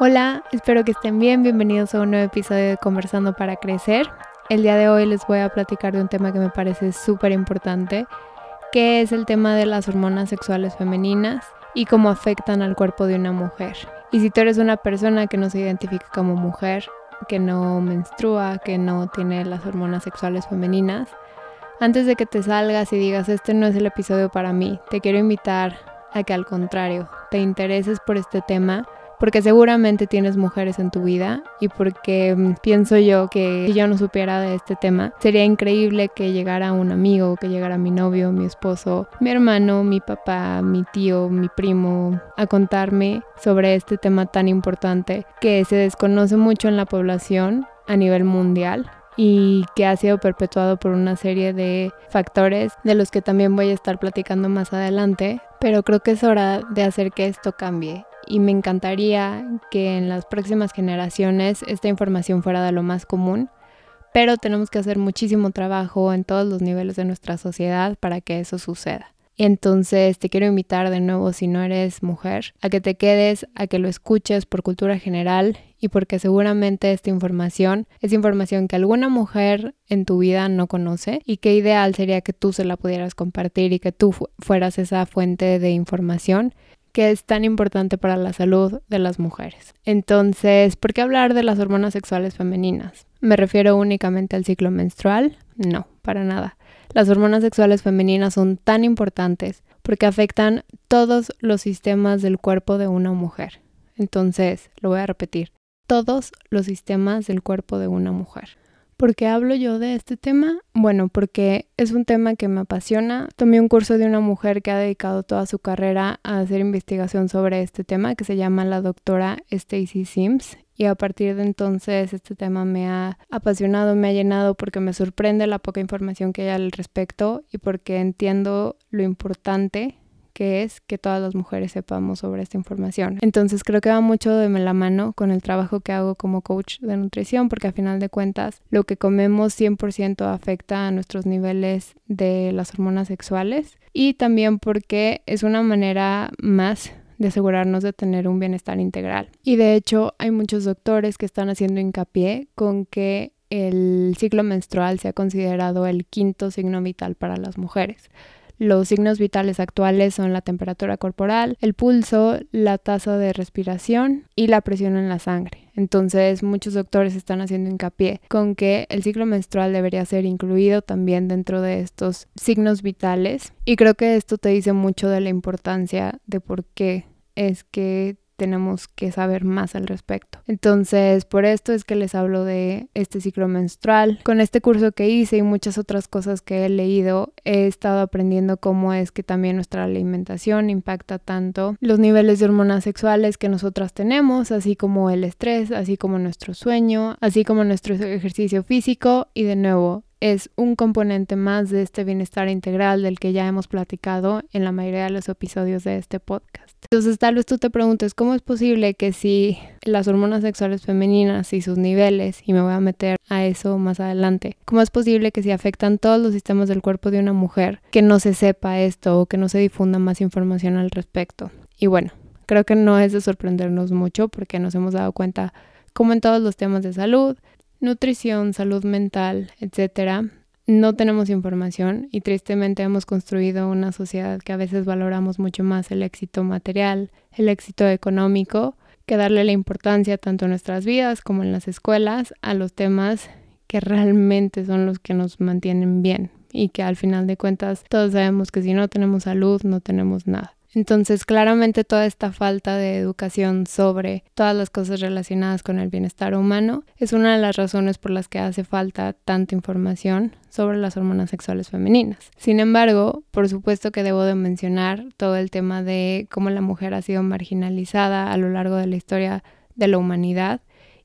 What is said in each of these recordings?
Hola, espero que estén bien. Bienvenidos a un nuevo episodio de Conversando para Crecer. El día de hoy les voy a platicar de un tema que me parece súper importante, que es el tema de las hormonas sexuales femeninas y cómo afectan al cuerpo de una mujer. Y si tú eres una persona que no se identifica como mujer, que no menstrua, que no tiene las hormonas sexuales femeninas, antes de que te salgas y digas este no es el episodio para mí, te quiero invitar a que al contrario, te intereses por este tema porque seguramente tienes mujeres en tu vida y porque mm, pienso yo que si yo no supiera de este tema, sería increíble que llegara un amigo, que llegara mi novio, mi esposo, mi hermano, mi papá, mi tío, mi primo, a contarme sobre este tema tan importante que se desconoce mucho en la población a nivel mundial y que ha sido perpetuado por una serie de factores de los que también voy a estar platicando más adelante, pero creo que es hora de hacer que esto cambie y me encantaría que en las próximas generaciones esta información fuera de lo más común, pero tenemos que hacer muchísimo trabajo en todos los niveles de nuestra sociedad para que eso suceda. Entonces te quiero invitar de nuevo, si no eres mujer, a que te quedes, a que lo escuches por cultura general y porque seguramente esta información es información que alguna mujer en tu vida no conoce y que ideal sería que tú se la pudieras compartir y que tú fueras esa fuente de información que es tan importante para la salud de las mujeres. Entonces, ¿por qué hablar de las hormonas sexuales femeninas? ¿Me refiero únicamente al ciclo menstrual? No, para nada. Las hormonas sexuales femeninas son tan importantes porque afectan todos los sistemas del cuerpo de una mujer. Entonces, lo voy a repetir, todos los sistemas del cuerpo de una mujer. ¿Por qué hablo yo de este tema? Bueno, porque es un tema que me apasiona. Tomé un curso de una mujer que ha dedicado toda su carrera a hacer investigación sobre este tema, que se llama la doctora Stacy Sims. Y a partir de entonces este tema me ha apasionado, me ha llenado porque me sorprende la poca información que hay al respecto y porque entiendo lo importante que es que todas las mujeres sepamos sobre esta información. Entonces creo que va mucho de la mano con el trabajo que hago como coach de nutrición, porque a final de cuentas lo que comemos 100% afecta a nuestros niveles de las hormonas sexuales y también porque es una manera más de asegurarnos de tener un bienestar integral. Y de hecho hay muchos doctores que están haciendo hincapié con que el ciclo menstrual se ha considerado el quinto signo vital para las mujeres. Los signos vitales actuales son la temperatura corporal, el pulso, la tasa de respiración y la presión en la sangre. Entonces muchos doctores están haciendo hincapié con que el ciclo menstrual debería ser incluido también dentro de estos signos vitales y creo que esto te dice mucho de la importancia de por qué es que tenemos que saber más al respecto. Entonces, por esto es que les hablo de este ciclo menstrual. Con este curso que hice y muchas otras cosas que he leído, he estado aprendiendo cómo es que también nuestra alimentación impacta tanto los niveles de hormonas sexuales que nosotras tenemos, así como el estrés, así como nuestro sueño, así como nuestro ejercicio físico y de nuevo es un componente más de este bienestar integral del que ya hemos platicado en la mayoría de los episodios de este podcast. Entonces tal vez tú te preguntes, ¿cómo es posible que si las hormonas sexuales femeninas y sus niveles, y me voy a meter a eso más adelante, ¿cómo es posible que si afectan todos los sistemas del cuerpo de una mujer, que no se sepa esto o que no se difunda más información al respecto? Y bueno, creo que no es de sorprendernos mucho porque nos hemos dado cuenta, como en todos los temas de salud, nutrición, salud mental, etcétera, no tenemos información y tristemente hemos construido una sociedad que a veces valoramos mucho más el éxito material, el éxito económico, que darle la importancia tanto en nuestras vidas como en las escuelas a los temas que realmente son los que nos mantienen bien y que al final de cuentas todos sabemos que si no tenemos salud no tenemos nada. Entonces, claramente toda esta falta de educación sobre todas las cosas relacionadas con el bienestar humano es una de las razones por las que hace falta tanta información sobre las hormonas sexuales femeninas. Sin embargo, por supuesto que debo de mencionar todo el tema de cómo la mujer ha sido marginalizada a lo largo de la historia de la humanidad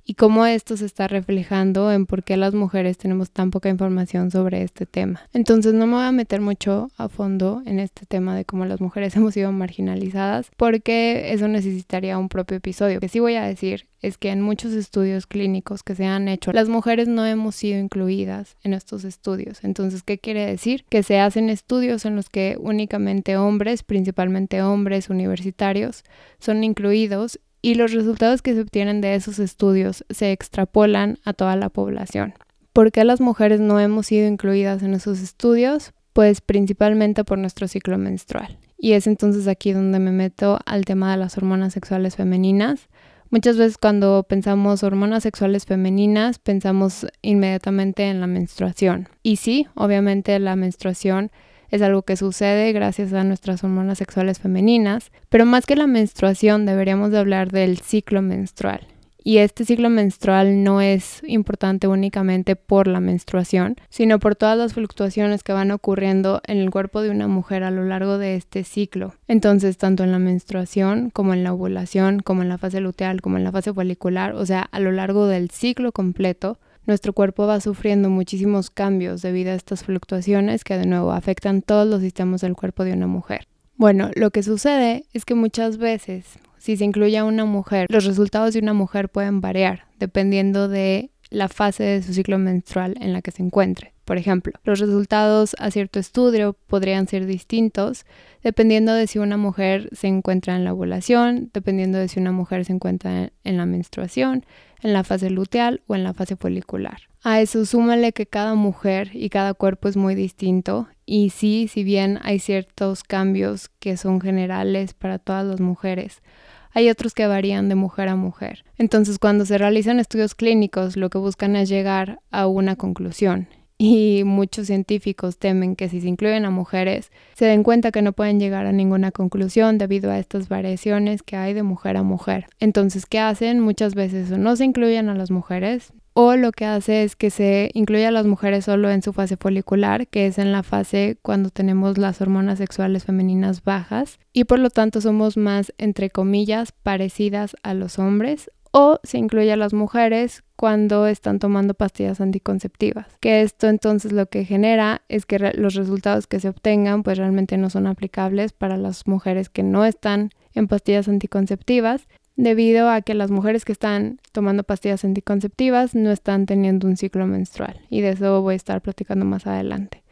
y cómo esto se está reflejando en por qué las mujeres tenemos tan poca información sobre este tema. Entonces no me voy a meter mucho a fondo en este tema de cómo las mujeres hemos sido marginalizadas porque eso necesitaría un propio episodio. Lo que sí voy a decir es que en muchos estudios clínicos que se han hecho, las mujeres no hemos sido incluidas en estos estudios. Entonces, ¿qué quiere decir? Que se hacen estudios en los que únicamente hombres, principalmente hombres universitarios, son incluidos y los resultados que se obtienen de esos estudios se extrapolan a toda la población. ¿Por qué las mujeres no hemos sido incluidas en esos estudios? Pues principalmente por nuestro ciclo menstrual. Y es entonces aquí donde me meto al tema de las hormonas sexuales femeninas. Muchas veces cuando pensamos hormonas sexuales femeninas pensamos inmediatamente en la menstruación. Y sí, obviamente la menstruación es algo que sucede gracias a nuestras hormonas sexuales femeninas, pero más que la menstruación deberíamos de hablar del ciclo menstrual. Y este ciclo menstrual no es importante únicamente por la menstruación, sino por todas las fluctuaciones que van ocurriendo en el cuerpo de una mujer a lo largo de este ciclo. Entonces, tanto en la menstruación como en la ovulación, como en la fase luteal, como en la fase folicular, o sea, a lo largo del ciclo completo, nuestro cuerpo va sufriendo muchísimos cambios debido a estas fluctuaciones que de nuevo afectan todos los sistemas del cuerpo de una mujer. Bueno, lo que sucede es que muchas veces, si se incluye a una mujer, los resultados de una mujer pueden variar dependiendo de la fase de su ciclo menstrual en la que se encuentre. Por ejemplo, los resultados a cierto estudio podrían ser distintos dependiendo de si una mujer se encuentra en la ovulación, dependiendo de si una mujer se encuentra en la menstruación, en la fase luteal o en la fase folicular. A eso súmale que cada mujer y cada cuerpo es muy distinto y sí, si bien hay ciertos cambios que son generales para todas las mujeres, hay otros que varían de mujer a mujer. Entonces, cuando se realizan estudios clínicos, lo que buscan es llegar a una conclusión y muchos científicos temen que si se incluyen a mujeres, se den cuenta que no pueden llegar a ninguna conclusión debido a estas variaciones que hay de mujer a mujer. Entonces, ¿qué hacen? Muchas veces no se incluyen a las mujeres, o lo que hace es que se incluye a las mujeres solo en su fase folicular, que es en la fase cuando tenemos las hormonas sexuales femeninas bajas, y por lo tanto somos más, entre comillas, parecidas a los hombres o se incluye a las mujeres cuando están tomando pastillas anticonceptivas. Que esto entonces lo que genera es que los resultados que se obtengan pues realmente no son aplicables para las mujeres que no están en pastillas anticonceptivas debido a que las mujeres que están tomando pastillas anticonceptivas no están teniendo un ciclo menstrual y de eso voy a estar platicando más adelante.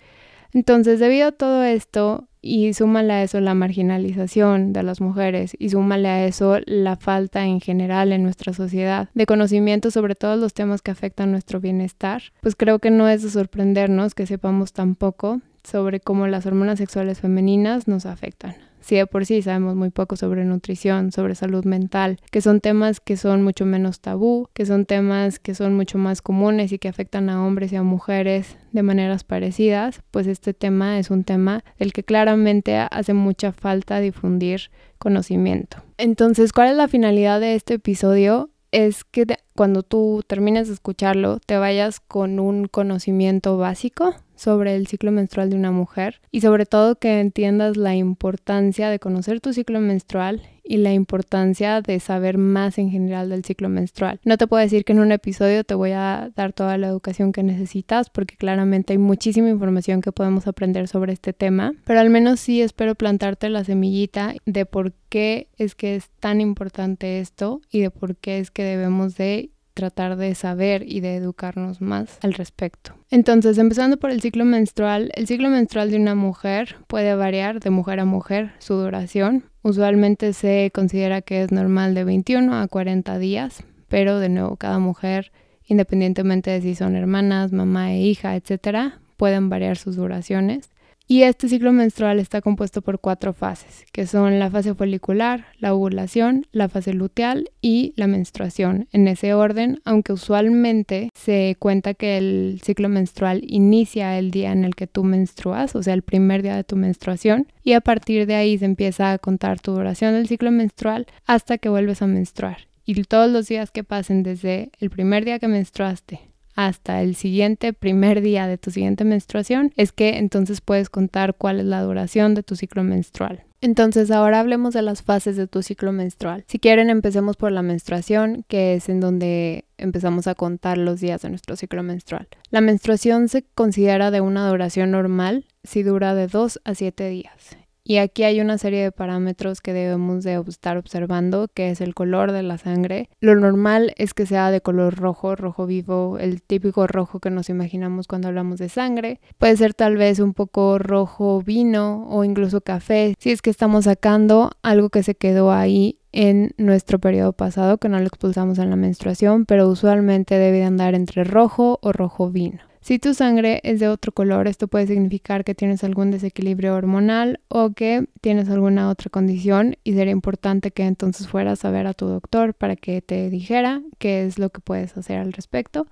Entonces, debido a todo esto, y súmale a eso la marginalización de las mujeres y súmale a eso la falta en general en nuestra sociedad de conocimiento sobre todos los temas que afectan nuestro bienestar, pues creo que no es de sorprendernos que sepamos tan poco sobre cómo las hormonas sexuales femeninas nos afectan si de por sí sabemos muy poco sobre nutrición, sobre salud mental, que son temas que son mucho menos tabú, que son temas que son mucho más comunes y que afectan a hombres y a mujeres de maneras parecidas, pues este tema es un tema del que claramente hace mucha falta difundir conocimiento. Entonces, ¿cuál es la finalidad de este episodio? Es que cuando tú termines de escucharlo te vayas con un conocimiento básico sobre el ciclo menstrual de una mujer y sobre todo que entiendas la importancia de conocer tu ciclo menstrual y la importancia de saber más en general del ciclo menstrual. No te puedo decir que en un episodio te voy a dar toda la educación que necesitas porque claramente hay muchísima información que podemos aprender sobre este tema, pero al menos sí espero plantarte la semillita de por qué es que es tan importante esto y de por qué es que debemos de tratar de saber y de educarnos más al respecto. Entonces, empezando por el ciclo menstrual, el ciclo menstrual de una mujer puede variar de mujer a mujer su duración. Usualmente se considera que es normal de 21 a 40 días, pero de nuevo cada mujer, independientemente de si son hermanas, mamá e hija, etcétera, pueden variar sus duraciones. Y este ciclo menstrual está compuesto por cuatro fases, que son la fase folicular, la ovulación, la fase luteal y la menstruación. En ese orden, aunque usualmente se cuenta que el ciclo menstrual inicia el día en el que tú menstruas, o sea, el primer día de tu menstruación, y a partir de ahí se empieza a contar tu duración del ciclo menstrual hasta que vuelves a menstruar. Y todos los días que pasen desde el primer día que menstruaste hasta el siguiente primer día de tu siguiente menstruación, es que entonces puedes contar cuál es la duración de tu ciclo menstrual. Entonces ahora hablemos de las fases de tu ciclo menstrual. Si quieren empecemos por la menstruación, que es en donde empezamos a contar los días de nuestro ciclo menstrual. La menstruación se considera de una duración normal si dura de 2 a 7 días. Y aquí hay una serie de parámetros que debemos de estar observando, que es el color de la sangre. Lo normal es que sea de color rojo, rojo vivo, el típico rojo que nos imaginamos cuando hablamos de sangre. Puede ser tal vez un poco rojo vino o incluso café, si es que estamos sacando algo que se quedó ahí en nuestro periodo pasado, que no lo expulsamos en la menstruación, pero usualmente debe andar entre rojo o rojo vino. Si tu sangre es de otro color, esto puede significar que tienes algún desequilibrio hormonal o que tienes alguna otra condición y sería importante que entonces fueras a ver a tu doctor para que te dijera qué es lo que puedes hacer al respecto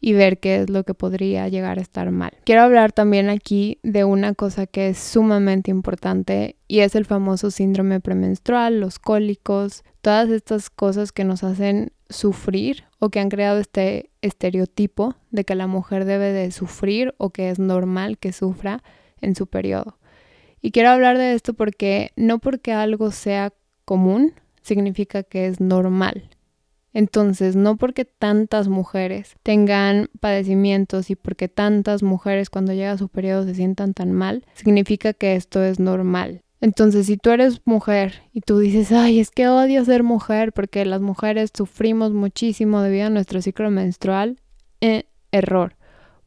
y ver qué es lo que podría llegar a estar mal. Quiero hablar también aquí de una cosa que es sumamente importante y es el famoso síndrome premenstrual, los cólicos, todas estas cosas que nos hacen sufrir o que han creado este estereotipo de que la mujer debe de sufrir o que es normal que sufra en su periodo. Y quiero hablar de esto porque no porque algo sea común significa que es normal. Entonces, no porque tantas mujeres tengan padecimientos y porque tantas mujeres cuando llega su periodo se sientan tan mal, significa que esto es normal. Entonces, si tú eres mujer y tú dices, ay, es que odio ser mujer porque las mujeres sufrimos muchísimo debido a nuestro ciclo menstrual, eh, error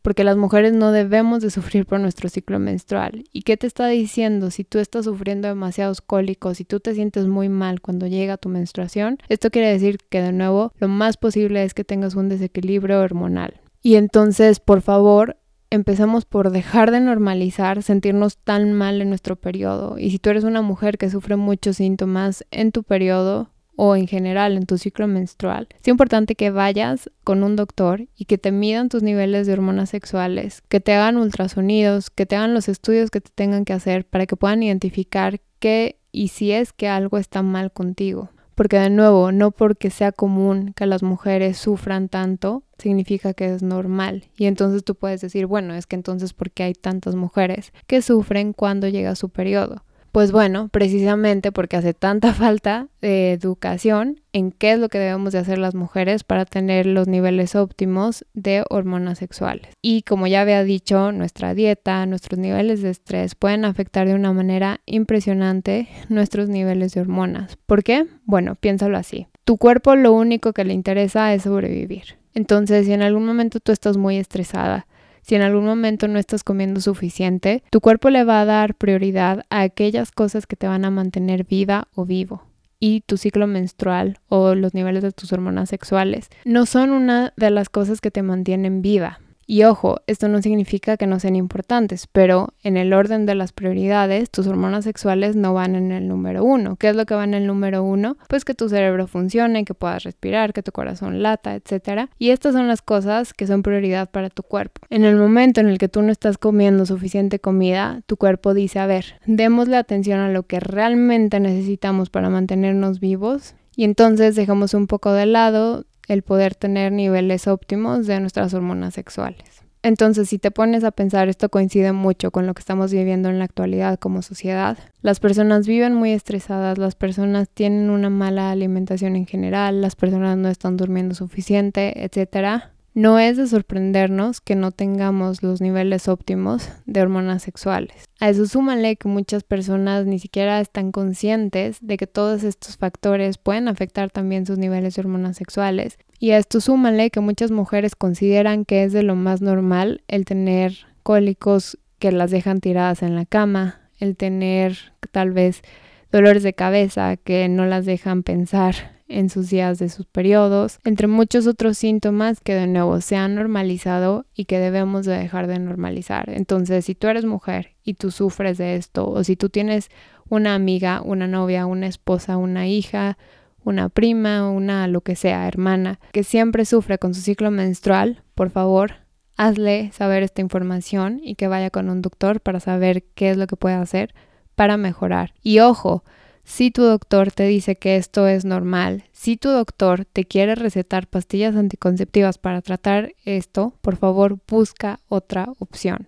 porque las mujeres no debemos de sufrir por nuestro ciclo menstrual. ¿Y qué te está diciendo? Si tú estás sufriendo demasiados cólicos, si tú te sientes muy mal cuando llega tu menstruación, esto quiere decir que de nuevo lo más posible es que tengas un desequilibrio hormonal. Y entonces, por favor, empezamos por dejar de normalizar sentirnos tan mal en nuestro periodo. Y si tú eres una mujer que sufre muchos síntomas en tu periodo, o en general en tu ciclo menstrual, es importante que vayas con un doctor y que te midan tus niveles de hormonas sexuales, que te hagan ultrasonidos, que te hagan los estudios que te tengan que hacer para que puedan identificar qué y si es que algo está mal contigo. Porque de nuevo, no porque sea común que las mujeres sufran tanto, significa que es normal. Y entonces tú puedes decir, bueno, es que entonces porque hay tantas mujeres que sufren cuando llega su periodo. Pues bueno, precisamente porque hace tanta falta de educación en qué es lo que debemos de hacer las mujeres para tener los niveles óptimos de hormonas sexuales. Y como ya había dicho, nuestra dieta, nuestros niveles de estrés pueden afectar de una manera impresionante nuestros niveles de hormonas. ¿Por qué? Bueno, piénsalo así. Tu cuerpo lo único que le interesa es sobrevivir. Entonces, si en algún momento tú estás muy estresada, si en algún momento no estás comiendo suficiente, tu cuerpo le va a dar prioridad a aquellas cosas que te van a mantener viva o vivo y tu ciclo menstrual o los niveles de tus hormonas sexuales no son una de las cosas que te mantienen viva. Y ojo, esto no significa que no sean importantes, pero en el orden de las prioridades, tus hormonas sexuales no van en el número uno. ¿Qué es lo que va en el número uno? Pues que tu cerebro funcione, que puedas respirar, que tu corazón lata, etc. Y estas son las cosas que son prioridad para tu cuerpo. En el momento en el que tú no estás comiendo suficiente comida, tu cuerpo dice, a ver, démosle atención a lo que realmente necesitamos para mantenernos vivos y entonces dejamos un poco de lado el poder tener niveles óptimos de nuestras hormonas sexuales. Entonces, si te pones a pensar, esto coincide mucho con lo que estamos viviendo en la actualidad como sociedad. Las personas viven muy estresadas, las personas tienen una mala alimentación en general, las personas no están durmiendo suficiente, etcétera. No es de sorprendernos que no tengamos los niveles óptimos de hormonas sexuales. A eso súmale que muchas personas ni siquiera están conscientes de que todos estos factores pueden afectar también sus niveles de hormonas sexuales. Y a esto súmale que muchas mujeres consideran que es de lo más normal el tener cólicos que las dejan tiradas en la cama, el tener tal vez dolores de cabeza que no las dejan pensar en sus días de sus periodos, entre muchos otros síntomas que de nuevo se han normalizado y que debemos de dejar de normalizar. Entonces, si tú eres mujer y tú sufres de esto, o si tú tienes una amiga, una novia, una esposa, una hija, una prima, una lo que sea, hermana, que siempre sufre con su ciclo menstrual, por favor, hazle saber esta información y que vaya con un doctor para saber qué es lo que puede hacer para mejorar. Y ojo, si tu doctor te dice que esto es normal, si tu doctor te quiere recetar pastillas anticonceptivas para tratar esto, por favor busca otra opción.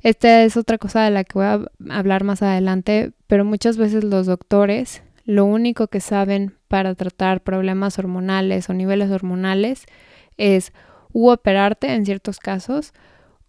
Esta es otra cosa de la que voy a hablar más adelante, pero muchas veces los doctores lo único que saben para tratar problemas hormonales o niveles hormonales es u operarte en ciertos casos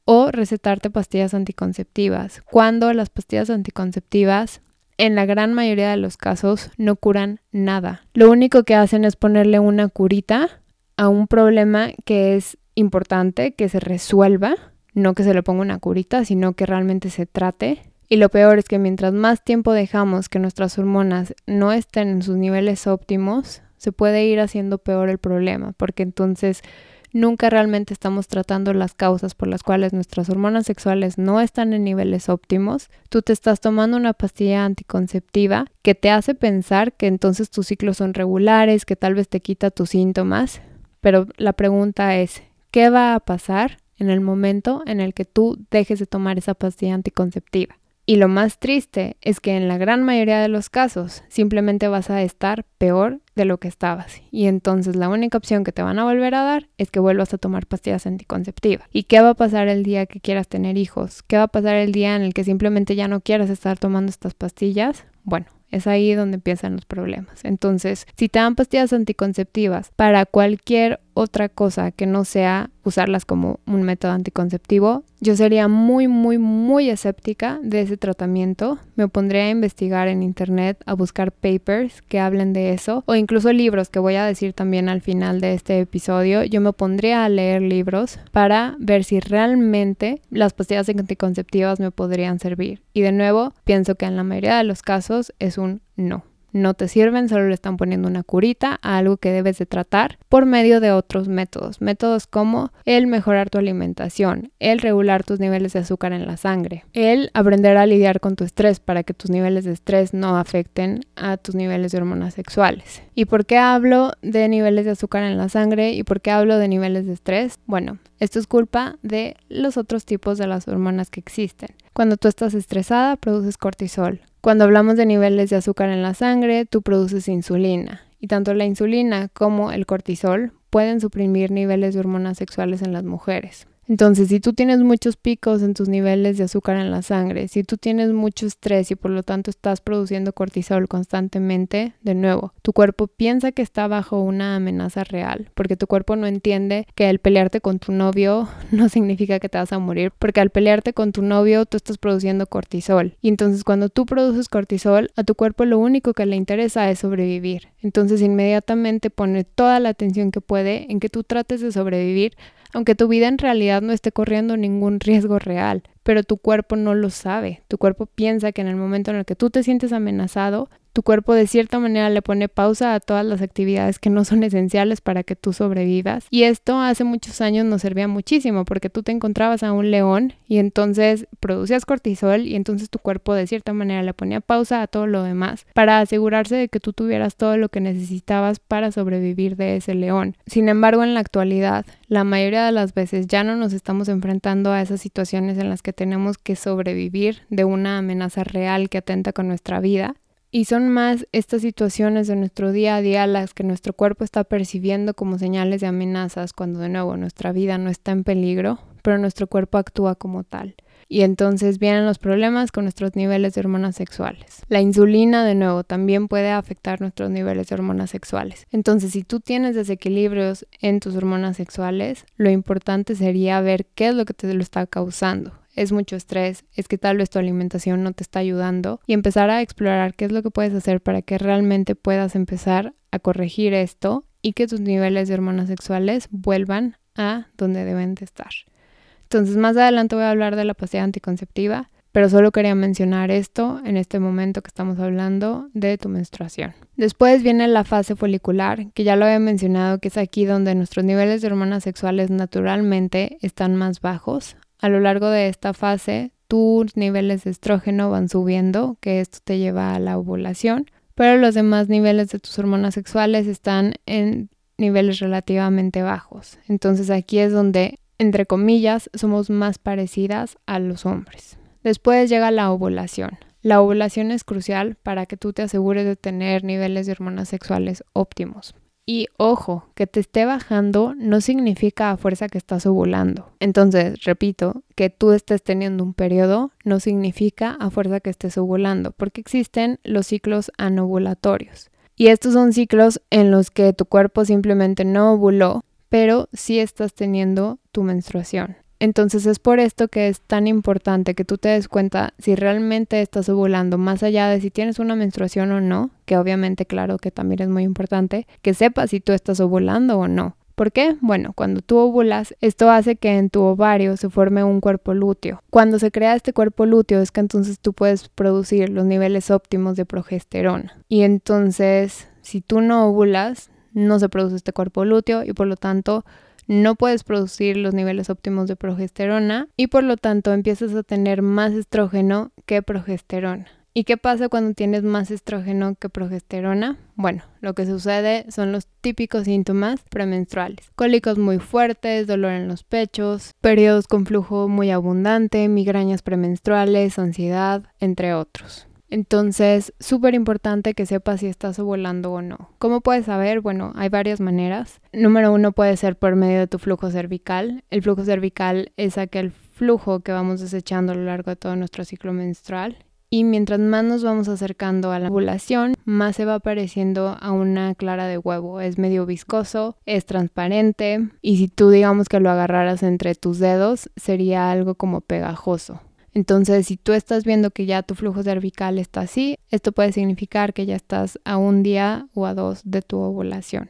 o recetarte pastillas anticonceptivas, cuando las pastillas anticonceptivas en la gran mayoría de los casos no curan nada. Lo único que hacen es ponerle una curita a un problema que es importante que se resuelva, no que se le ponga una curita, sino que realmente se trate. Y lo peor es que mientras más tiempo dejamos que nuestras hormonas no estén en sus niveles óptimos, se puede ir haciendo peor el problema, porque entonces nunca realmente estamos tratando las causas por las cuales nuestras hormonas sexuales no están en niveles óptimos. Tú te estás tomando una pastilla anticonceptiva que te hace pensar que entonces tus ciclos son regulares, que tal vez te quita tus síntomas, pero la pregunta es, ¿qué va a pasar en el momento en el que tú dejes de tomar esa pastilla anticonceptiva? Y lo más triste es que en la gran mayoría de los casos simplemente vas a estar peor de lo que estabas. Y entonces la única opción que te van a volver a dar es que vuelvas a tomar pastillas anticonceptivas. ¿Y qué va a pasar el día que quieras tener hijos? ¿Qué va a pasar el día en el que simplemente ya no quieras estar tomando estas pastillas? Bueno, es ahí donde empiezan los problemas. Entonces, si te dan pastillas anticonceptivas para cualquier otra cosa que no sea usarlas como un método anticonceptivo, yo sería muy, muy, muy escéptica de ese tratamiento. Me pondría a investigar en internet, a buscar papers que hablen de eso, o incluso libros que voy a decir también al final de este episodio. Yo me pondría a leer libros para ver si realmente las pastillas anticonceptivas me podrían servir. Y de nuevo, pienso que en la mayoría de los casos es un no no te sirven, solo le están poniendo una curita a algo que debes de tratar por medio de otros métodos. Métodos como el mejorar tu alimentación, el regular tus niveles de azúcar en la sangre, el aprender a lidiar con tu estrés para que tus niveles de estrés no afecten a tus niveles de hormonas sexuales. ¿Y por qué hablo de niveles de azúcar en la sangre y por qué hablo de niveles de estrés? Bueno, esto es culpa de los otros tipos de las hormonas que existen. Cuando tú estás estresada, produces cortisol. Cuando hablamos de niveles de azúcar en la sangre, tú produces insulina. Y tanto la insulina como el cortisol pueden suprimir niveles de hormonas sexuales en las mujeres. Entonces, si tú tienes muchos picos en tus niveles de azúcar en la sangre, si tú tienes mucho estrés y por lo tanto estás produciendo cortisol constantemente, de nuevo, tu cuerpo piensa que está bajo una amenaza real, porque tu cuerpo no entiende que el pelearte con tu novio no significa que te vas a morir, porque al pelearte con tu novio tú estás produciendo cortisol. Y entonces cuando tú produces cortisol, a tu cuerpo lo único que le interesa es sobrevivir. Entonces inmediatamente pone toda la atención que puede en que tú trates de sobrevivir aunque tu vida en realidad no esté corriendo ningún riesgo real, pero tu cuerpo no lo sabe. Tu cuerpo piensa que en el momento en el que tú te sientes amenazado, tu cuerpo de cierta manera le pone pausa a todas las actividades que no son esenciales para que tú sobrevivas. Y esto hace muchos años nos servía muchísimo porque tú te encontrabas a un león y entonces producías cortisol y entonces tu cuerpo de cierta manera le ponía pausa a todo lo demás para asegurarse de que tú tuvieras todo lo que necesitabas para sobrevivir de ese león. Sin embargo, en la actualidad, la mayoría de las veces ya no nos estamos enfrentando a esas situaciones en las que tenemos que sobrevivir de una amenaza real que atenta con nuestra vida y son más estas situaciones de nuestro día a día las que nuestro cuerpo está percibiendo como señales de amenazas cuando de nuevo nuestra vida no está en peligro, pero nuestro cuerpo actúa como tal. Y entonces vienen los problemas con nuestros niveles de hormonas sexuales. La insulina, de nuevo, también puede afectar nuestros niveles de hormonas sexuales. Entonces, si tú tienes desequilibrios en tus hormonas sexuales, lo importante sería ver qué es lo que te lo está causando es mucho estrés, es que tal vez tu alimentación no te está ayudando y empezar a explorar qué es lo que puedes hacer para que realmente puedas empezar a corregir esto y que tus niveles de hormonas sexuales vuelvan a donde deben de estar. Entonces más adelante voy a hablar de la pastilla anticonceptiva, pero solo quería mencionar esto en este momento que estamos hablando de tu menstruación. Después viene la fase folicular, que ya lo había mencionado, que es aquí donde nuestros niveles de hormonas sexuales naturalmente están más bajos, a lo largo de esta fase, tus niveles de estrógeno van subiendo, que esto te lleva a la ovulación, pero los demás niveles de tus hormonas sexuales están en niveles relativamente bajos. Entonces aquí es donde, entre comillas, somos más parecidas a los hombres. Después llega la ovulación. La ovulación es crucial para que tú te asegures de tener niveles de hormonas sexuales óptimos. Y ojo, que te esté bajando no significa a fuerza que estás ovulando. Entonces, repito, que tú estés teniendo un periodo no significa a fuerza que estés ovulando, porque existen los ciclos anovulatorios. Y estos son ciclos en los que tu cuerpo simplemente no ovuló, pero sí estás teniendo tu menstruación. Entonces es por esto que es tan importante que tú te des cuenta si realmente estás ovulando, más allá de si tienes una menstruación o no, que obviamente claro que también es muy importante, que sepas si tú estás ovulando o no. ¿Por qué? Bueno, cuando tú ovulas, esto hace que en tu ovario se forme un cuerpo lúteo. Cuando se crea este cuerpo lúteo es que entonces tú puedes producir los niveles óptimos de progesterona. Y entonces, si tú no ovulas, no se produce este cuerpo lúteo y por lo tanto no puedes producir los niveles óptimos de progesterona y por lo tanto empiezas a tener más estrógeno que progesterona. ¿Y qué pasa cuando tienes más estrógeno que progesterona? Bueno, lo que sucede son los típicos síntomas premenstruales. Cólicos muy fuertes, dolor en los pechos, periodos con flujo muy abundante, migrañas premenstruales, ansiedad, entre otros. Entonces, súper importante que sepas si estás ovulando o no. ¿Cómo puedes saber? Bueno, hay varias maneras. Número uno puede ser por medio de tu flujo cervical. El flujo cervical es aquel flujo que vamos desechando a lo largo de todo nuestro ciclo menstrual y mientras más nos vamos acercando a la ovulación, más se va pareciendo a una clara de huevo. Es medio viscoso, es transparente y si tú digamos que lo agarraras entre tus dedos, sería algo como pegajoso. Entonces, si tú estás viendo que ya tu flujo cervical está así, esto puede significar que ya estás a un día o a dos de tu ovulación.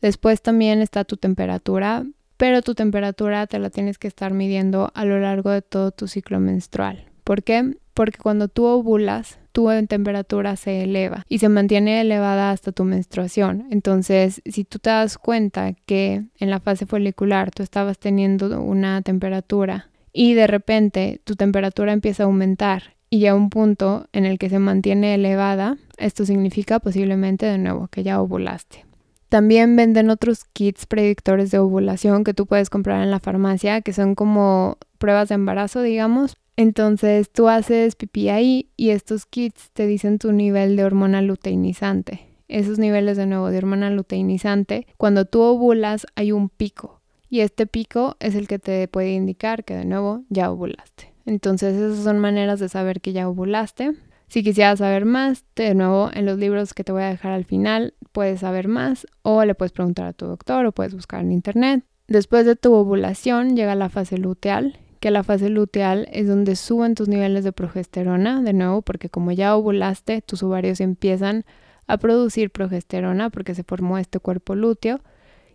Después también está tu temperatura, pero tu temperatura te la tienes que estar midiendo a lo largo de todo tu ciclo menstrual. ¿Por qué? Porque cuando tú ovulas, tu temperatura se eleva y se mantiene elevada hasta tu menstruación. Entonces, si tú te das cuenta que en la fase folicular tú estabas teniendo una temperatura y de repente tu temperatura empieza a aumentar y a un punto en el que se mantiene elevada, esto significa posiblemente de nuevo que ya ovulaste. También venden otros kits predictores de ovulación que tú puedes comprar en la farmacia, que son como pruebas de embarazo, digamos, entonces tú haces pipí ahí y estos kits te dicen tu nivel de hormona luteinizante. Esos niveles de nuevo de hormona luteinizante, cuando tú ovulas hay un pico y este pico es el que te puede indicar que de nuevo ya ovulaste. Entonces esas son maneras de saber que ya ovulaste. Si quisieras saber más, de nuevo en los libros que te voy a dejar al final puedes saber más o le puedes preguntar a tu doctor o puedes buscar en internet. Después de tu ovulación llega la fase luteal que la fase luteal es donde suben tus niveles de progesterona, de nuevo, porque como ya ovulaste, tus ovarios empiezan a producir progesterona porque se formó este cuerpo lúteo.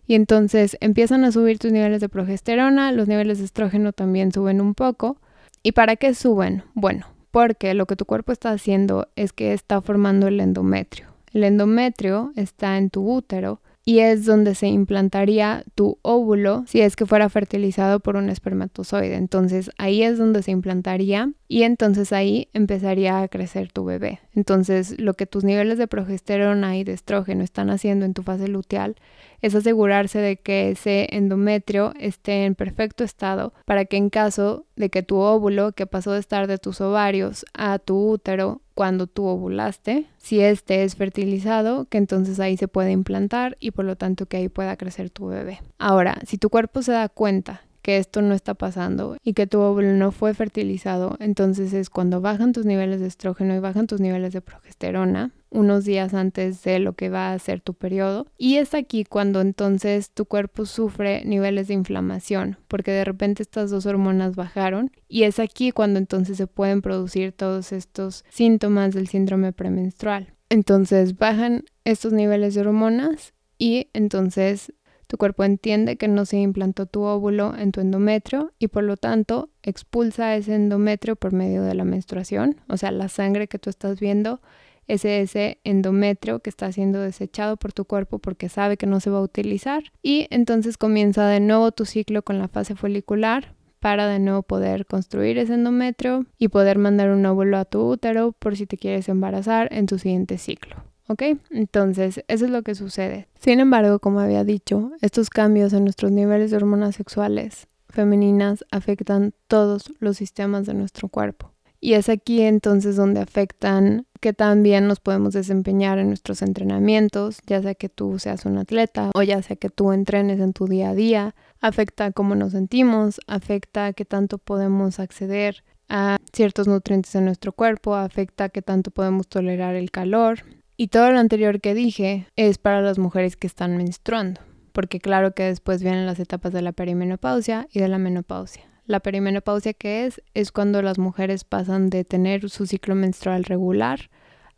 Y entonces empiezan a subir tus niveles de progesterona, los niveles de estrógeno también suben un poco. ¿Y para qué suben? Bueno, porque lo que tu cuerpo está haciendo es que está formando el endometrio. El endometrio está en tu útero y es donde se implantaría tu óvulo si es que fuera fertilizado por un espermatozoide. Entonces ahí es donde se implantaría y entonces ahí empezaría a crecer tu bebé. Entonces lo que tus niveles de progesterona y de estrógeno están haciendo en tu fase luteal es asegurarse de que ese endometrio esté en perfecto estado para que en caso de que tu óvulo, que pasó de estar de tus ovarios a tu útero cuando tú ovulaste, si este es fertilizado, que entonces ahí se puede implantar y por lo tanto que ahí pueda crecer tu bebé. Ahora, si tu cuerpo se da cuenta que esto no está pasando y que tu óvulo no fue fertilizado, entonces es cuando bajan tus niveles de estrógeno y bajan tus niveles de progesterona unos días antes de lo que va a ser tu periodo. Y es aquí cuando entonces tu cuerpo sufre niveles de inflamación, porque de repente estas dos hormonas bajaron. Y es aquí cuando entonces se pueden producir todos estos síntomas del síndrome premenstrual. Entonces bajan estos niveles de hormonas y entonces tu cuerpo entiende que no se implantó tu óvulo en tu endometrio y por lo tanto expulsa ese endometrio por medio de la menstruación, o sea, la sangre que tú estás viendo es ese endometrio que está siendo desechado por tu cuerpo porque sabe que no se va a utilizar y entonces comienza de nuevo tu ciclo con la fase folicular para de nuevo poder construir ese endometrio y poder mandar un óvulo a tu útero por si te quieres embarazar en tu siguiente ciclo. ¿Ok? Entonces, eso es lo que sucede. Sin embargo, como había dicho, estos cambios en nuestros niveles de hormonas sexuales femeninas afectan todos los sistemas de nuestro cuerpo. Y es aquí entonces donde afectan que también nos podemos desempeñar en nuestros entrenamientos, ya sea que tú seas un atleta o ya sea que tú entrenes en tu día a día, afecta cómo nos sentimos, afecta qué tanto podemos acceder a ciertos nutrientes en nuestro cuerpo, afecta qué tanto podemos tolerar el calor, y todo lo anterior que dije es para las mujeres que están menstruando, porque claro que después vienen las etapas de la perimenopausia y de la menopausia. La perimenopausia que es es cuando las mujeres pasan de tener su ciclo menstrual regular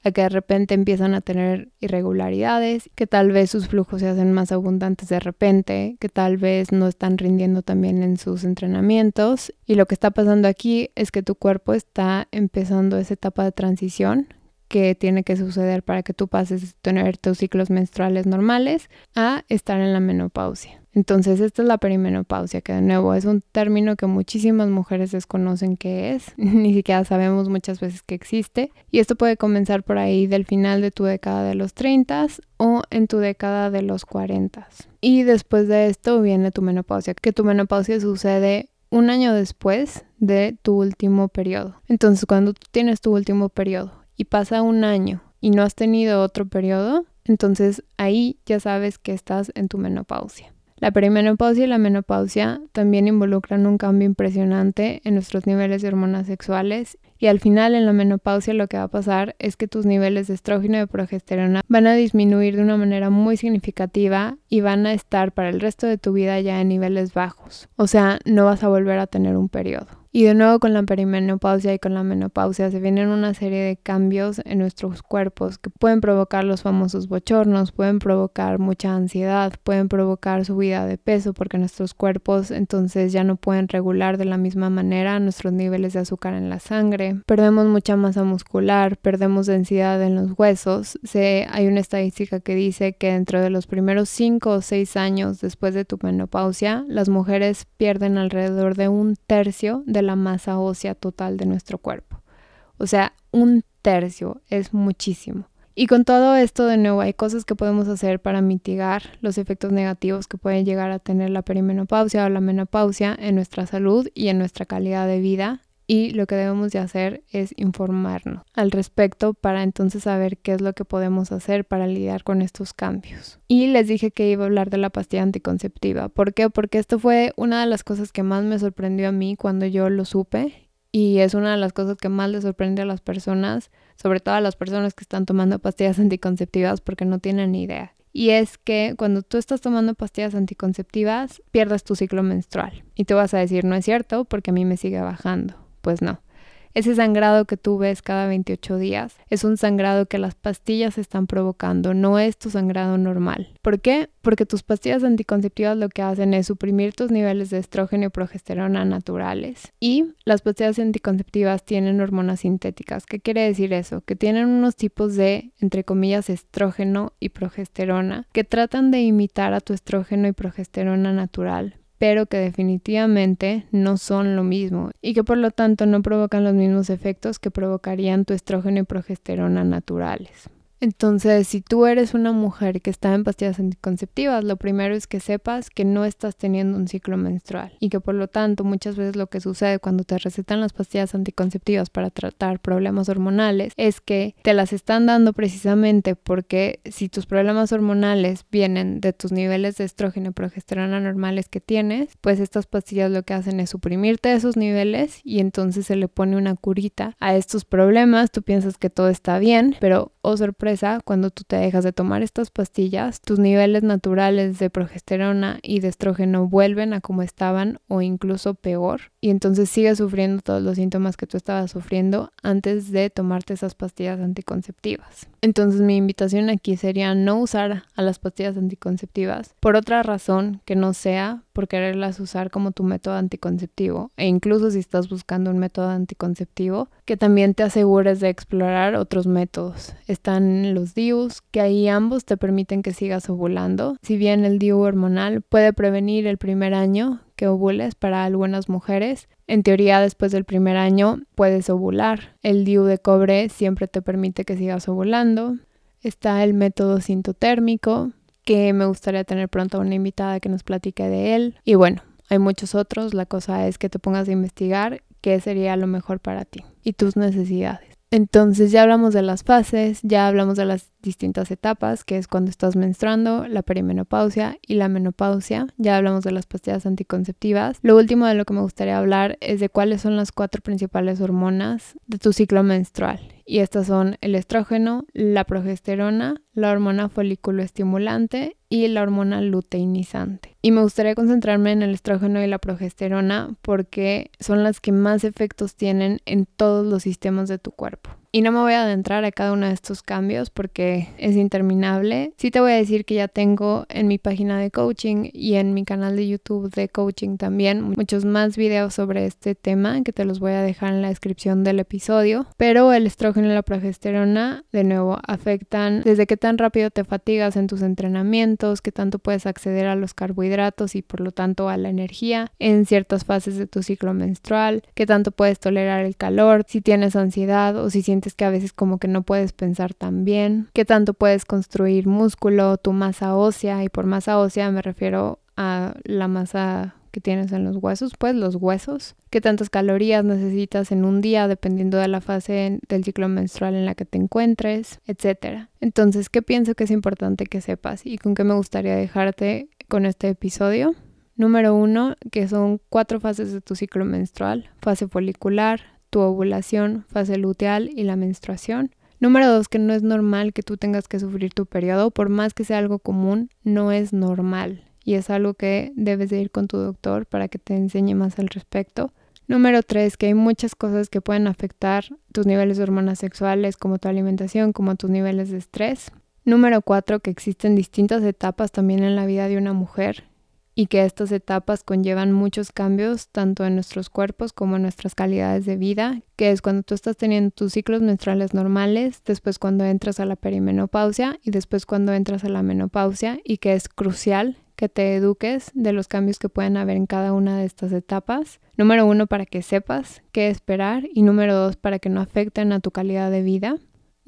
a que de repente empiezan a tener irregularidades, que tal vez sus flujos se hacen más abundantes de repente, que tal vez no están rindiendo también en sus entrenamientos. Y lo que está pasando aquí es que tu cuerpo está empezando esa etapa de transición que tiene que suceder para que tú pases de tener tus ciclos menstruales normales a estar en la menopausia. Entonces, esta es la perimenopausia, que de nuevo es un término que muchísimas mujeres desconocen qué es, ni siquiera sabemos muchas veces que existe. Y esto puede comenzar por ahí del final de tu década de los 30 o en tu década de los 40. Y después de esto viene tu menopausia, que tu menopausia sucede un año después de tu último periodo. Entonces, cuando tienes tu último periodo y pasa un año y no has tenido otro periodo, entonces ahí ya sabes que estás en tu menopausia. La perimenopausia y la menopausia también involucran un cambio impresionante en nuestros niveles de hormonas sexuales y al final en la menopausia lo que va a pasar es que tus niveles de estrógeno y de progesterona van a disminuir de una manera muy significativa y van a estar para el resto de tu vida ya en niveles bajos. O sea, no vas a volver a tener un periodo. Y de nuevo con la perimenopausia y con la menopausia se vienen una serie de cambios en nuestros cuerpos que pueden provocar los famosos bochornos, pueden provocar mucha ansiedad, pueden provocar subida de peso porque nuestros cuerpos entonces ya no pueden regular de la misma manera nuestros niveles de azúcar en la sangre, perdemos mucha masa muscular, perdemos densidad en los huesos. Se, hay una estadística que dice que dentro de los primeros 5 o 6 años después de tu menopausia, las mujeres pierden alrededor de un tercio de la masa ósea total de nuestro cuerpo. O sea, un tercio es muchísimo. Y con todo esto, de nuevo, hay cosas que podemos hacer para mitigar los efectos negativos que pueden llegar a tener la perimenopausia o la menopausia en nuestra salud y en nuestra calidad de vida. Y lo que debemos de hacer es informarnos al respecto para entonces saber qué es lo que podemos hacer para lidiar con estos cambios. Y les dije que iba a hablar de la pastilla anticonceptiva. ¿Por qué? Porque esto fue una de las cosas que más me sorprendió a mí cuando yo lo supe y es una de las cosas que más le sorprende a las personas, sobre todo a las personas que están tomando pastillas anticonceptivas porque no tienen idea. Y es que cuando tú estás tomando pastillas anticonceptivas, pierdes tu ciclo menstrual. Y tú vas a decir, no es cierto, porque a mí me sigue bajando. Pues no. Ese sangrado que tú ves cada 28 días es un sangrado que las pastillas están provocando, no es tu sangrado normal. ¿Por qué? Porque tus pastillas anticonceptivas lo que hacen es suprimir tus niveles de estrógeno y progesterona naturales. Y las pastillas anticonceptivas tienen hormonas sintéticas. ¿Qué quiere decir eso? Que tienen unos tipos de, entre comillas, estrógeno y progesterona que tratan de imitar a tu estrógeno y progesterona natural, pero que definitivamente no son lo mismo y que por lo tanto no provocan los mismos efectos que provocarían tu estrógeno y progesterona naturales. Entonces, si tú eres una mujer que está en pastillas anticonceptivas, lo primero es que sepas que no estás teniendo un ciclo menstrual y que por lo tanto muchas veces lo que sucede cuando te recetan las pastillas anticonceptivas para tratar problemas hormonales es que te las están dando precisamente porque si tus problemas hormonales vienen de tus niveles de estrógeno y progesterona normales que tienes, pues estas pastillas lo que hacen es suprimirte esos niveles y entonces se le pone una curita a estos problemas, tú piensas que todo está bien, pero oh sorpresa cuando tú te dejas de tomar estas pastillas, tus niveles naturales de progesterona y de estrógeno vuelven a como estaban o incluso peor y entonces sigues sufriendo todos los síntomas que tú estabas sufriendo antes de tomarte esas pastillas anticonceptivas. Entonces mi invitación aquí sería no usar a las pastillas anticonceptivas por otra razón que no sea por quererlas usar como tu método anticonceptivo e incluso si estás buscando un método anticonceptivo que también te asegures de explorar otros métodos. Están los DIUs que ahí ambos te permiten que sigas ovulando. Si bien el DIU hormonal puede prevenir el primer año que ovules para algunas mujeres, en teoría, después del primer año puedes ovular. El DIU de cobre siempre te permite que sigas ovulando. Está el método sintotérmico, que me gustaría tener pronto una invitada que nos platique de él. Y bueno, hay muchos otros. La cosa es que te pongas a investigar qué sería lo mejor para ti y tus necesidades. Entonces ya hablamos de las fases, ya hablamos de las distintas etapas, que es cuando estás menstruando, la perimenopausia y la menopausia. Ya hablamos de las pastillas anticonceptivas. Lo último de lo que me gustaría hablar es de cuáles son las cuatro principales hormonas de tu ciclo menstrual. Y estas son el estrógeno, la progesterona, la hormona folículo estimulante y la hormona luteinizante. Y me gustaría concentrarme en el estrógeno y la progesterona porque son las que más efectos tienen en todos los sistemas de tu cuerpo. Y no me voy a adentrar a cada uno de estos cambios porque es interminable. Sí te voy a decir que ya tengo en mi página de coaching y en mi canal de YouTube de coaching también muchos más videos sobre este tema que te los voy a dejar en la descripción del episodio. Pero el estrógeno y la progesterona de nuevo afectan desde qué tan rápido te fatigas en tus entrenamientos, qué tanto puedes acceder a los carbohidratos y por lo tanto a la energía en ciertas fases de tu ciclo menstrual, qué tanto puedes tolerar el calor, si tienes ansiedad o si sientes que a veces como que no puedes pensar tan bien, qué tanto puedes construir músculo, tu masa ósea y por masa ósea me refiero a la masa que tienes en los huesos, pues los huesos, qué tantas calorías necesitas en un día dependiendo de la fase del ciclo menstrual en la que te encuentres, etc. Entonces, ¿qué pienso que es importante que sepas y con qué me gustaría dejarte con este episodio? Número uno, que son cuatro fases de tu ciclo menstrual, fase folicular, tu ovulación, fase luteal y la menstruación. Número dos, que no es normal que tú tengas que sufrir tu periodo, por más que sea algo común, no es normal y es algo que debes de ir con tu doctor para que te enseñe más al respecto. Número tres, que hay muchas cosas que pueden afectar tus niveles de hormonas sexuales, como tu alimentación, como tus niveles de estrés. Número cuatro, que existen distintas etapas también en la vida de una mujer y que estas etapas conllevan muchos cambios tanto en nuestros cuerpos como en nuestras calidades de vida, que es cuando tú estás teniendo tus ciclos menstruales normales, después cuando entras a la perimenopausia y después cuando entras a la menopausia y que es crucial que te eduques de los cambios que pueden haber en cada una de estas etapas. Número uno, para que sepas qué esperar y número dos, para que no afecten a tu calidad de vida.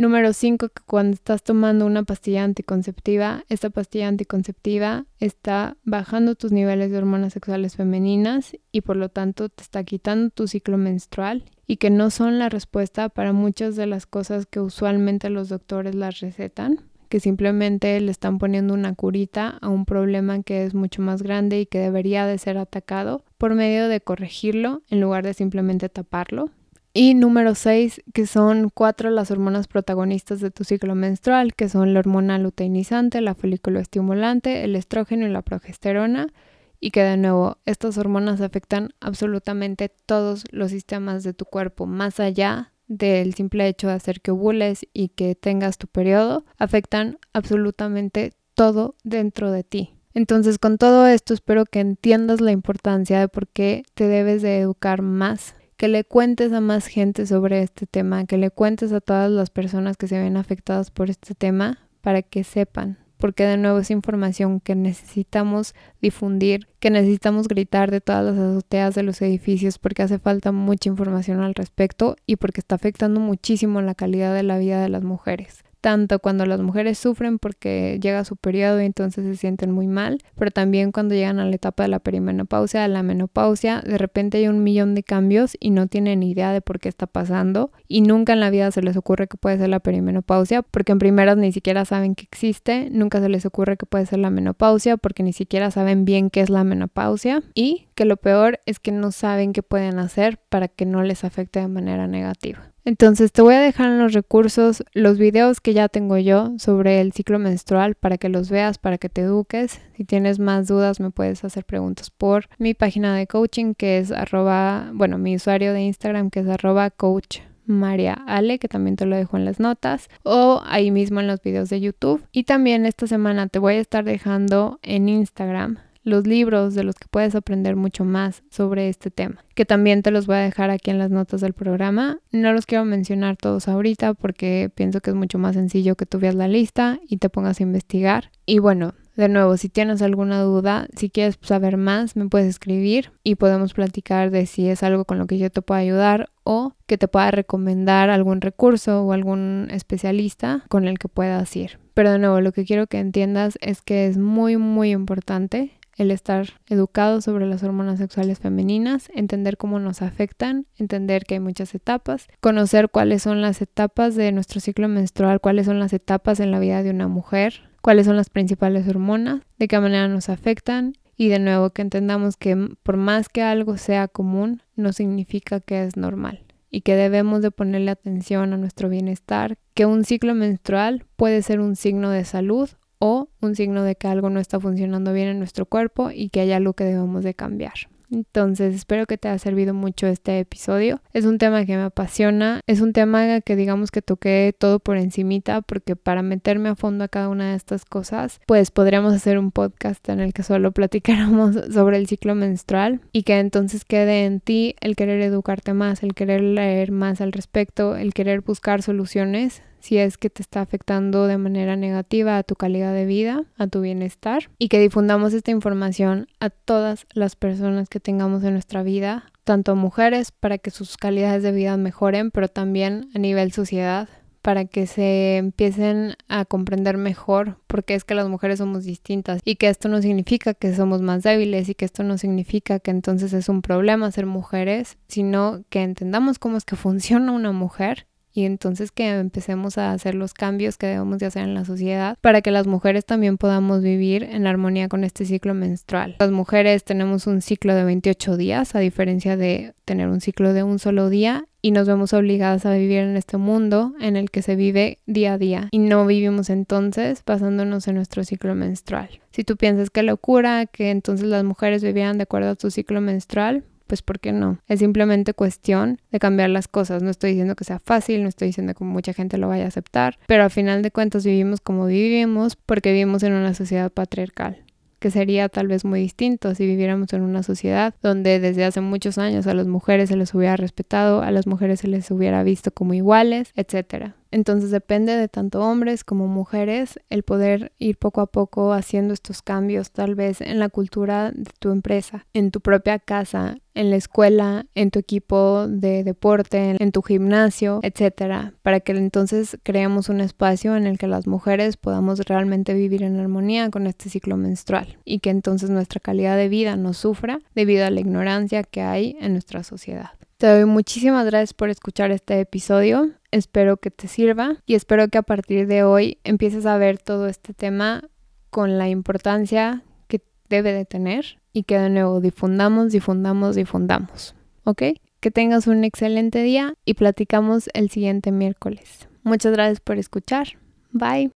Número 5, que cuando estás tomando una pastilla anticonceptiva, esta pastilla anticonceptiva está bajando tus niveles de hormonas sexuales femeninas y por lo tanto te está quitando tu ciclo menstrual y que no son la respuesta para muchas de las cosas que usualmente los doctores las recetan, que simplemente le están poniendo una curita a un problema que es mucho más grande y que debería de ser atacado por medio de corregirlo en lugar de simplemente taparlo. Y número 6, que son cuatro las hormonas protagonistas de tu ciclo menstrual, que son la hormona luteinizante, la folículo estimulante, el estrógeno y la progesterona. Y que de nuevo, estas hormonas afectan absolutamente todos los sistemas de tu cuerpo, más allá del simple hecho de hacer que ovules y que tengas tu periodo, afectan absolutamente todo dentro de ti. Entonces, con todo esto, espero que entiendas la importancia de por qué te debes de educar más que le cuentes a más gente sobre este tema, que le cuentes a todas las personas que se ven afectadas por este tema para que sepan, porque de nuevo es información que necesitamos difundir, que necesitamos gritar de todas las azoteas de los edificios porque hace falta mucha información al respecto y porque está afectando muchísimo la calidad de la vida de las mujeres tanto cuando las mujeres sufren porque llega su periodo y entonces se sienten muy mal, pero también cuando llegan a la etapa de la perimenopausia, a la menopausia, de repente hay un millón de cambios y no tienen idea de por qué está pasando y nunca en la vida se les ocurre que puede ser la perimenopausia porque en primeras ni siquiera saben que existe, nunca se les ocurre que puede ser la menopausia porque ni siquiera saben bien qué es la menopausia y que lo peor es que no saben qué pueden hacer para que no les afecte de manera negativa. Entonces te voy a dejar en los recursos los videos que ya tengo yo sobre el ciclo menstrual para que los veas, para que te eduques. Si tienes más dudas me puedes hacer preguntas por mi página de coaching que es arroba, bueno, mi usuario de Instagram que es arroba coach Ale, que también te lo dejo en las notas, o ahí mismo en los videos de YouTube. Y también esta semana te voy a estar dejando en Instagram los libros de los que puedes aprender mucho más sobre este tema, que también te los voy a dejar aquí en las notas del programa. No los quiero mencionar todos ahorita porque pienso que es mucho más sencillo que tú veas la lista y te pongas a investigar. Y bueno, de nuevo, si tienes alguna duda, si quieres saber más, me puedes escribir y podemos platicar de si es algo con lo que yo te pueda ayudar o que te pueda recomendar algún recurso o algún especialista con el que puedas ir. Pero de nuevo, lo que quiero que entiendas es que es muy, muy importante el estar educado sobre las hormonas sexuales femeninas, entender cómo nos afectan, entender que hay muchas etapas, conocer cuáles son las etapas de nuestro ciclo menstrual, cuáles son las etapas en la vida de una mujer, cuáles son las principales hormonas, de qué manera nos afectan y de nuevo que entendamos que por más que algo sea común, no significa que es normal y que debemos de ponerle atención a nuestro bienestar, que un ciclo menstrual puede ser un signo de salud o un signo de que algo no está funcionando bien en nuestro cuerpo y que hay algo que debemos de cambiar. Entonces espero que te haya servido mucho este episodio. Es un tema que me apasiona, es un tema que digamos que toqué todo por encimita porque para meterme a fondo a cada una de estas cosas, pues podríamos hacer un podcast en el que solo platicáramos sobre el ciclo menstrual y que entonces quede en ti el querer educarte más, el querer leer más al respecto, el querer buscar soluciones si es que te está afectando de manera negativa a tu calidad de vida, a tu bienestar y que difundamos esta información a todas las personas que tengamos en nuestra vida, tanto mujeres para que sus calidades de vida mejoren, pero también a nivel sociedad para que se empiecen a comprender mejor porque es que las mujeres somos distintas y que esto no significa que somos más débiles y que esto no significa que entonces es un problema ser mujeres, sino que entendamos cómo es que funciona una mujer y entonces que empecemos a hacer los cambios que debemos de hacer en la sociedad para que las mujeres también podamos vivir en armonía con este ciclo menstrual. Las mujeres tenemos un ciclo de 28 días a diferencia de tener un ciclo de un solo día y nos vemos obligadas a vivir en este mundo en el que se vive día a día y no vivimos entonces basándonos en nuestro ciclo menstrual. Si tú piensas que locura que entonces las mujeres vivieran de acuerdo a tu ciclo menstrual, pues ¿por qué no? Es simplemente cuestión de cambiar las cosas. No estoy diciendo que sea fácil, no estoy diciendo que mucha gente lo vaya a aceptar, pero al final de cuentas vivimos como vivimos porque vivimos en una sociedad patriarcal que sería tal vez muy distinto si viviéramos en una sociedad donde desde hace muchos años a las mujeres se les hubiera respetado, a las mujeres se les hubiera visto como iguales, etcétera. Entonces depende de tanto hombres como mujeres el poder ir poco a poco haciendo estos cambios tal vez en la cultura de tu empresa, en tu propia casa, en la escuela, en tu equipo de deporte, en tu gimnasio, etcétera, para que entonces creemos un espacio en el que las mujeres podamos realmente vivir en armonía con este ciclo menstrual y que entonces nuestra calidad de vida no sufra debido a la ignorancia que hay en nuestra sociedad. Te doy muchísimas gracias por escuchar este episodio. Espero que te sirva y espero que a partir de hoy empieces a ver todo este tema con la importancia que debe de tener y que de nuevo difundamos, difundamos, difundamos. ¿Ok? Que tengas un excelente día y platicamos el siguiente miércoles. Muchas gracias por escuchar. Bye.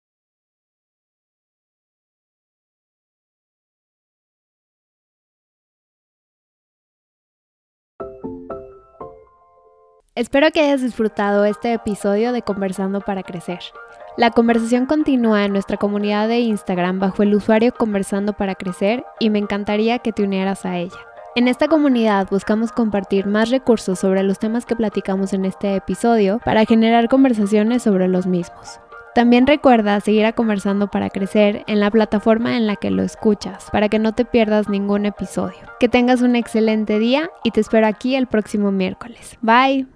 Espero que hayas disfrutado este episodio de Conversando para Crecer. La conversación continúa en nuestra comunidad de Instagram bajo el usuario Conversando para Crecer y me encantaría que te unieras a ella. En esta comunidad buscamos compartir más recursos sobre los temas que platicamos en este episodio para generar conversaciones sobre los mismos. También recuerda seguir a Conversando para Crecer en la plataforma en la que lo escuchas, para que no te pierdas ningún episodio. Que tengas un excelente día y te espero aquí el próximo miércoles. Bye.